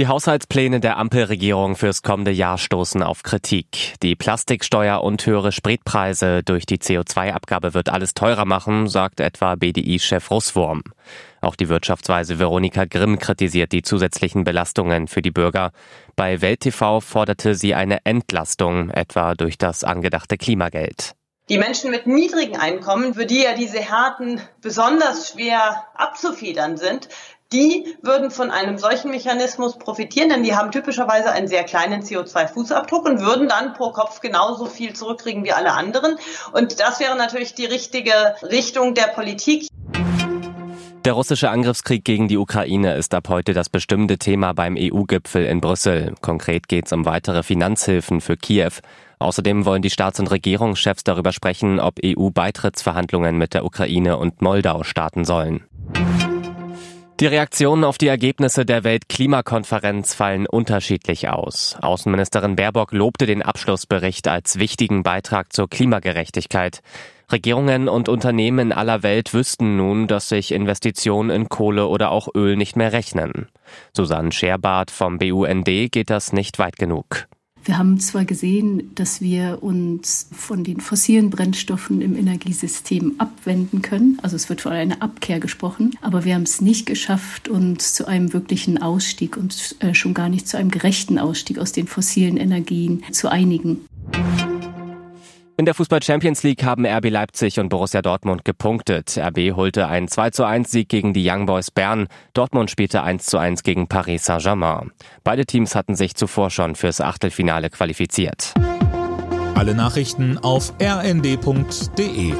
Die Haushaltspläne der Ampelregierung fürs kommende Jahr stoßen auf Kritik. Die Plastiksteuer und höhere Spritpreise durch die CO2-Abgabe wird alles teurer machen, sagt etwa BDI-Chef Russwurm. Auch die Wirtschaftsweise Veronika Grimm kritisiert die zusätzlichen Belastungen für die Bürger. Bei Welt TV forderte sie eine Entlastung, etwa durch das angedachte Klimageld. Die Menschen mit niedrigen Einkommen, für die ja diese Härten besonders schwer abzufedern sind, die würden von einem solchen Mechanismus profitieren, denn die haben typischerweise einen sehr kleinen CO2-Fußabdruck und würden dann pro Kopf genauso viel zurückkriegen wie alle anderen. Und das wäre natürlich die richtige Richtung der Politik. Der russische Angriffskrieg gegen die Ukraine ist ab heute das bestimmte Thema beim EU-Gipfel in Brüssel. Konkret geht es um weitere Finanzhilfen für Kiew. Außerdem wollen die Staats- und Regierungschefs darüber sprechen, ob EU-Beitrittsverhandlungen mit der Ukraine und Moldau starten sollen. Die Reaktionen auf die Ergebnisse der Weltklimakonferenz fallen unterschiedlich aus. Außenministerin Baerbock lobte den Abschlussbericht als wichtigen Beitrag zur Klimagerechtigkeit. Regierungen und Unternehmen in aller Welt wüssten nun, dass sich Investitionen in Kohle oder auch Öl nicht mehr rechnen. Susanne Scherbart vom BUND geht das nicht weit genug. Wir haben zwar gesehen, dass wir uns von den fossilen Brennstoffen im Energiesystem abwenden können, also es wird von einer Abkehr gesprochen, aber wir haben es nicht geschafft, uns zu einem wirklichen Ausstieg und äh, schon gar nicht zu einem gerechten Ausstieg aus den fossilen Energien zu einigen. In der Fußball Champions League haben RB Leipzig und Borussia Dortmund gepunktet. RB holte einen 2 zu 1 Sieg gegen die Young Boys Bern. Dortmund spielte 1 zu 1 gegen Paris Saint-Germain. Beide Teams hatten sich zuvor schon fürs Achtelfinale qualifiziert. Alle Nachrichten auf rnd.de